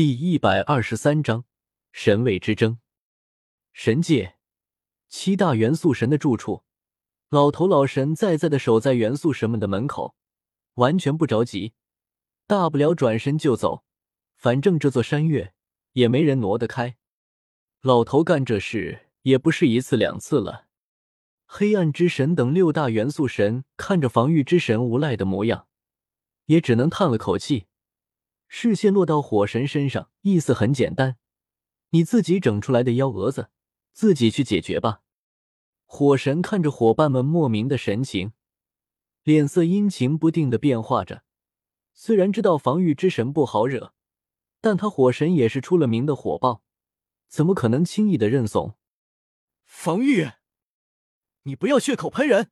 第一百二十三章神位之争。神界七大元素神的住处，老头老神在在的守在元素神们的门口，完全不着急，大不了转身就走，反正这座山岳也没人挪得开。老头干这事也不是一次两次了。黑暗之神等六大元素神看着防御之神无赖的模样，也只能叹了口气。视线落到火神身上，意思很简单：你自己整出来的幺蛾子，自己去解决吧。火神看着伙伴们莫名的神情，脸色阴晴不定的变化着。虽然知道防御之神不好惹，但他火神也是出了名的火爆，怎么可能轻易的认怂？防御，你不要血口喷人！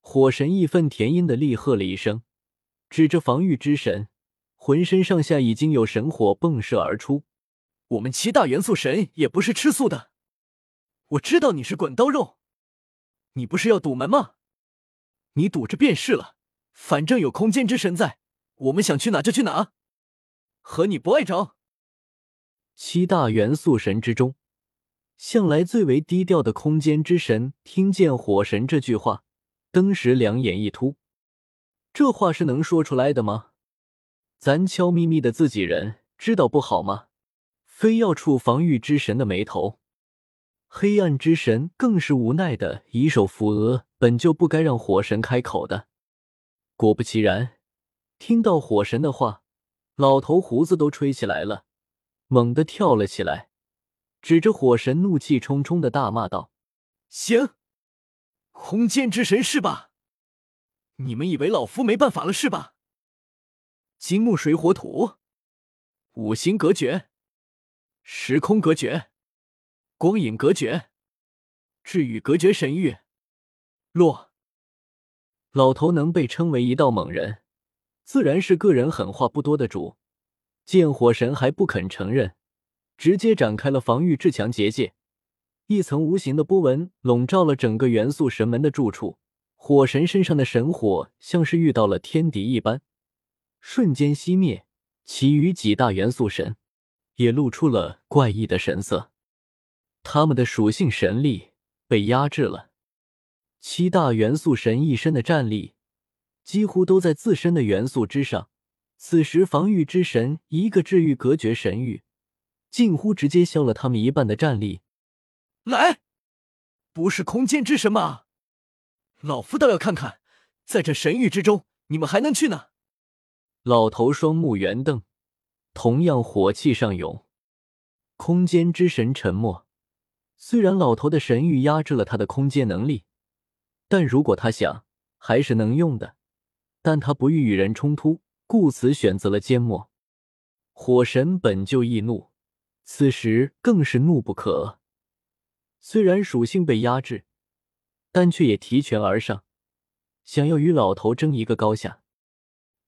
火神义愤填膺的厉喝了一声，指着防御之神。浑身上下已经有神火迸射而出，我们七大元素神也不是吃素的。我知道你是滚刀肉，你不是要堵门吗？你堵着便是了，反正有空间之神在，我们想去哪就去哪，和你不碍着。七大元素神之中，向来最为低调的空间之神听见火神这句话，登时两眼一突，这话是能说出来的吗？咱悄咪咪的自己人知道不好吗？非要触防御之神的眉头，黑暗之神更是无奈的以手扶额，本就不该让火神开口的。果不其然，听到火神的话，老头胡子都吹起来了，猛地跳了起来，指着火神怒气冲冲的大骂道：“行，空间之神是吧？你们以为老夫没办法了是吧？”金木水火土，五行隔绝，时空隔绝，光影隔绝，至与隔绝神域。落，老头能被称为一道猛人，自然是个人狠话不多的主。见火神还不肯承认，直接展开了防御至强结界，一层无形的波纹笼罩了整个元素神门的住处。火神身上的神火像是遇到了天敌一般。瞬间熄灭，其余几大元素神也露出了怪异的神色，他们的属性神力被压制了。七大元素神一身的战力几乎都在自身的元素之上，此时防御之神一个治愈隔绝神域，近乎直接消了他们一半的战力。来，不是空间之神吗？老夫倒要看看，在这神域之中，你们还能去哪？老头双目圆瞪，同样火气上涌。空间之神沉默。虽然老头的神域压制了他的空间能力，但如果他想，还是能用的。但他不欲与人冲突，故此选择了缄默。火神本就易怒，此时更是怒不可遏。虽然属性被压制，但却也提拳而上，想要与老头争一个高下。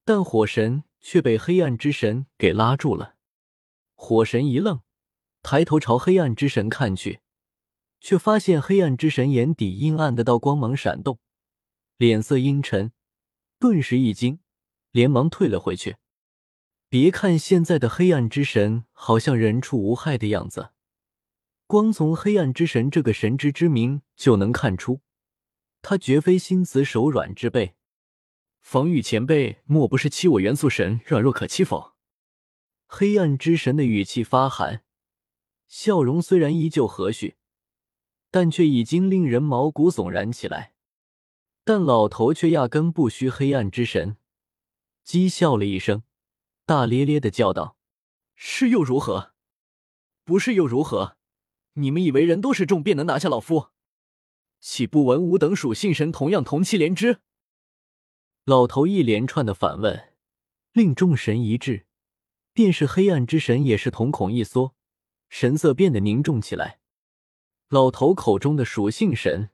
但火神却被黑暗之神给拉住了。火神一愣，抬头朝黑暗之神看去，却发现黑暗之神眼底阴暗的道光芒闪动，脸色阴沉，顿时一惊，连忙退了回去。别看现在的黑暗之神好像人畜无害的样子，光从黑暗之神这个神之之名就能看出，他绝非心慈手软之辈。防御前辈，莫不是欺我元素神软弱可欺否？黑暗之神的语气发寒，笑容虽然依旧和煦，但却已经令人毛骨悚然起来。但老头却压根不虚黑暗之神，讥笑了一声，大咧咧的叫道：“是又如何？不是又如何？你们以为人多势众便能拿下老夫？岂不闻吾等属性神同样同气连枝？”老头一连串的反问，令众神一致，便是黑暗之神也是瞳孔一缩，神色变得凝重起来。老头口中的属性神，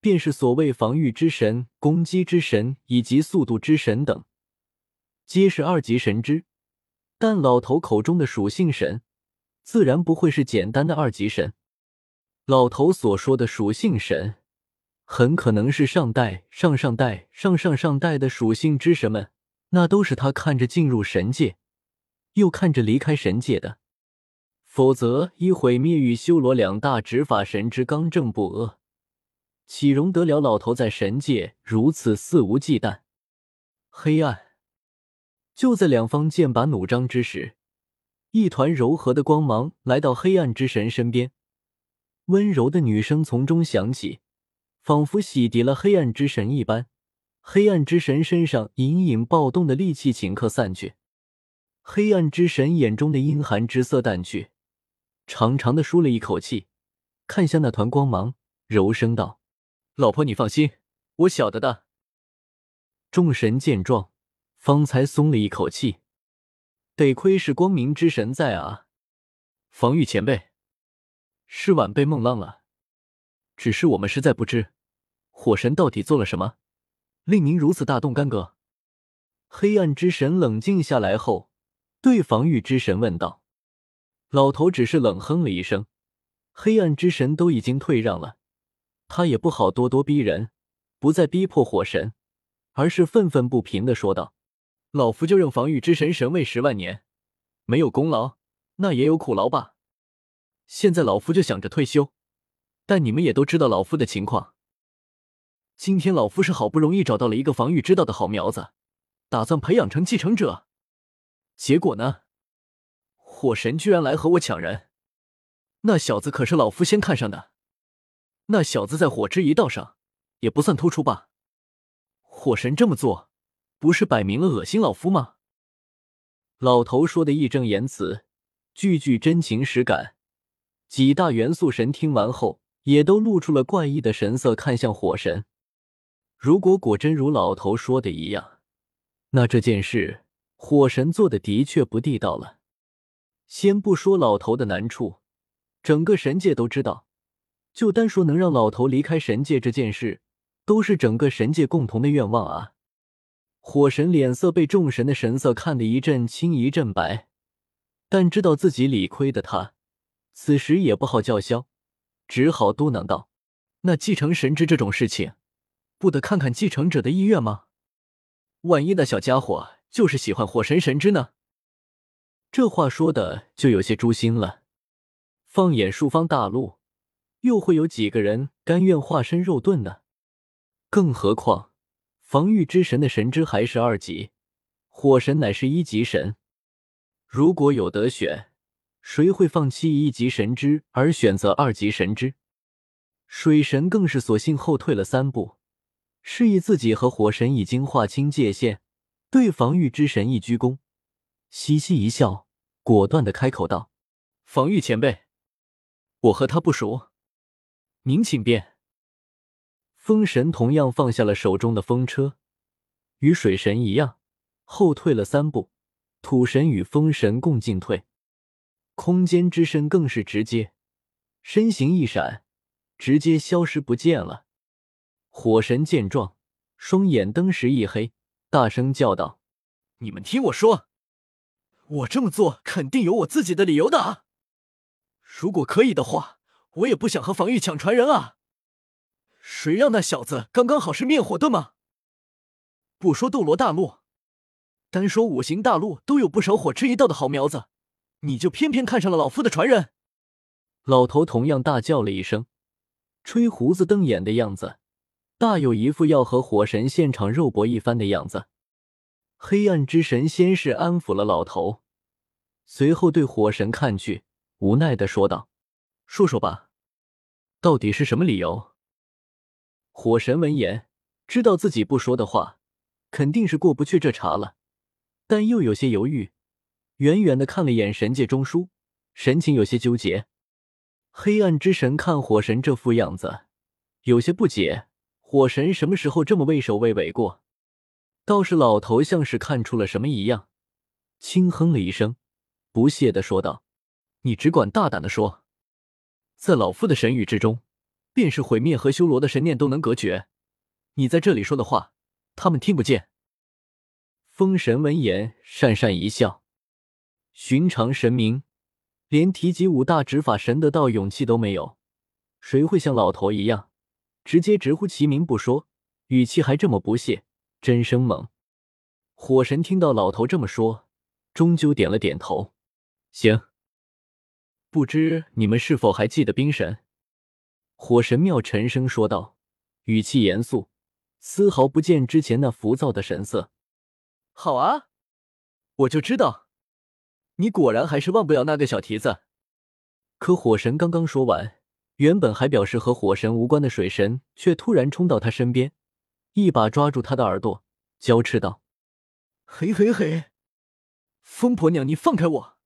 便是所谓防御之神、攻击之神以及速度之神等，皆是二级神之。但老头口中的属性神，自然不会是简单的二级神。老头所说的属性神。很可能是上代、上上代、上上上代的属性之神们，那都是他看着进入神界，又看着离开神界的，否则以毁灭与修罗两大执法神之刚正不阿，岂容得了老头在神界如此肆无忌惮？黑暗。就在两方剑拔弩张之时，一团柔和的光芒来到黑暗之神身边，温柔的女声从中响起，仿佛洗涤了黑暗之神一般。黑暗之神身上隐隐暴动的戾气顷刻散去，黑暗之神眼中的阴寒之色淡去，长长的舒了一口气，看向那团光芒，柔声道：“老婆，你放心，我晓得的。”众神见状。方才松了一口气，得亏是光明之神在啊！防御前辈，是晚辈孟浪了。只是我们实在不知火神到底做了什么，令您如此大动干戈。黑暗之神冷静下来后，对防御之神问道：“老头只是冷哼了一声。黑暗之神都已经退让了，他也不好咄咄逼人，不再逼迫火神，而是愤愤不平的说道。”老夫就认防御之神神位十万年，没有功劳，那也有苦劳吧。现在老夫就想着退休，但你们也都知道老夫的情况。今天老夫是好不容易找到了一个防御之道的好苗子，打算培养成继承者。结果呢，火神居然来和我抢人。那小子可是老夫先看上的，那小子在火之一道上也不算突出吧？火神这么做。不是摆明了恶心老夫吗？老头说的义正言辞，句句真情实感。几大元素神听完后，也都露出了怪异的神色，看向火神。如果果真如老头说的一样，那这件事火神做的的确不地道了。先不说老头的难处，整个神界都知道。就单说能让老头离开神界这件事，都是整个神界共同的愿望啊。火神脸色被众神的神色看得一阵青一阵白，但知道自己理亏的他，此时也不好叫嚣，只好嘟囔道：“那继承神之这种事情，不得看看继承者的意愿吗？万一那小家伙就是喜欢火神神之呢？”这话说的就有些诛心了。放眼数方大陆，又会有几个人甘愿化身肉盾呢？更何况……防御之神的神之还是二级，火神乃是一级神。如果有得选，谁会放弃一级神之而选择二级神之？水神更是索性后退了三步，示意自己和火神已经划清界限，对防御之神一鞠躬，嘻嘻一笑，果断的开口道：“防御前辈，我和他不熟，您请便。”风神同样放下了手中的风车，与水神一样后退了三步。土神与风神共进退，空间之身更是直接，身形一闪，直接消失不见了。火神见状，双眼登时一黑，大声叫道：“你们听我说，我这么做肯定有我自己的理由的！如果可以的话，我也不想和防御抢传人啊！”谁让那小子刚刚好是灭火盾吗？不说斗罗大陆，单说五行大陆都有不少火之一道的好苗子，你就偏偏看上了老夫的传人？老头同样大叫了一声，吹胡子瞪眼的样子，大有一副要和火神现场肉搏一番的样子。黑暗之神先是安抚了老头，随后对火神看去，无奈的说道：“说说吧，到底是什么理由？”火神闻言，知道自己不说的话，肯定是过不去这茬了，但又有些犹豫，远远的看了眼神界中枢，神情有些纠结。黑暗之神看火神这副样子，有些不解，火神什么时候这么畏首畏尾过？倒是老头像是看出了什么一样，轻哼了一声，不屑的说道：“你只管大胆的说，在老夫的神域之中。”便是毁灭和修罗的神念都能隔绝，你在这里说的话，他们听不见。风神闻言讪讪一笑，寻常神明连提及五大执法神的道勇气都没有，谁会像老头一样直接直呼其名不说，语气还这么不屑，真生猛。火神听到老头这么说，终究点了点头。行。不知你们是否还记得冰神？火神庙沉声说道，语气严肃，丝毫不见之前那浮躁的神色。好啊，我就知道，你果然还是忘不了那个小蹄子。可火神刚刚说完，原本还表示和火神无关的水神却突然冲到他身边，一把抓住他的耳朵，娇斥道：“嘿嘿嘿，疯婆娘，你放开我！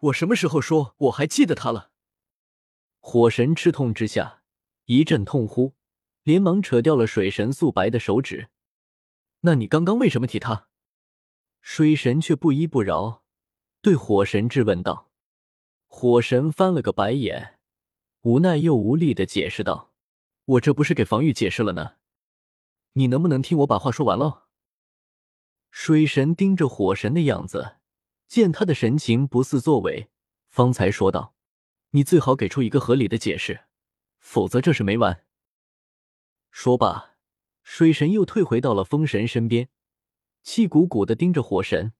我什么时候说我还记得他了？”火神吃痛之下一阵痛呼，连忙扯掉了水神素白的手指。那你刚刚为什么提他？水神却不依不饶，对火神质问道。火神翻了个白眼，无奈又无力的解释道：“我这不是给防御解释了呢，你能不能听我把话说完了？”水神盯着火神的样子，见他的神情不似作伪，方才说道。你最好给出一个合理的解释，否则这事没完。说罢，水神又退回到了风神身边，气鼓鼓的盯着火神，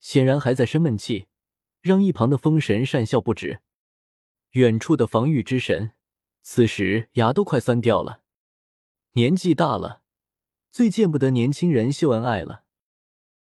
显然还在生闷气，让一旁的风神讪笑不止。远处的防御之神此时牙都快酸掉了，年纪大了，最见不得年轻人秀恩爱了。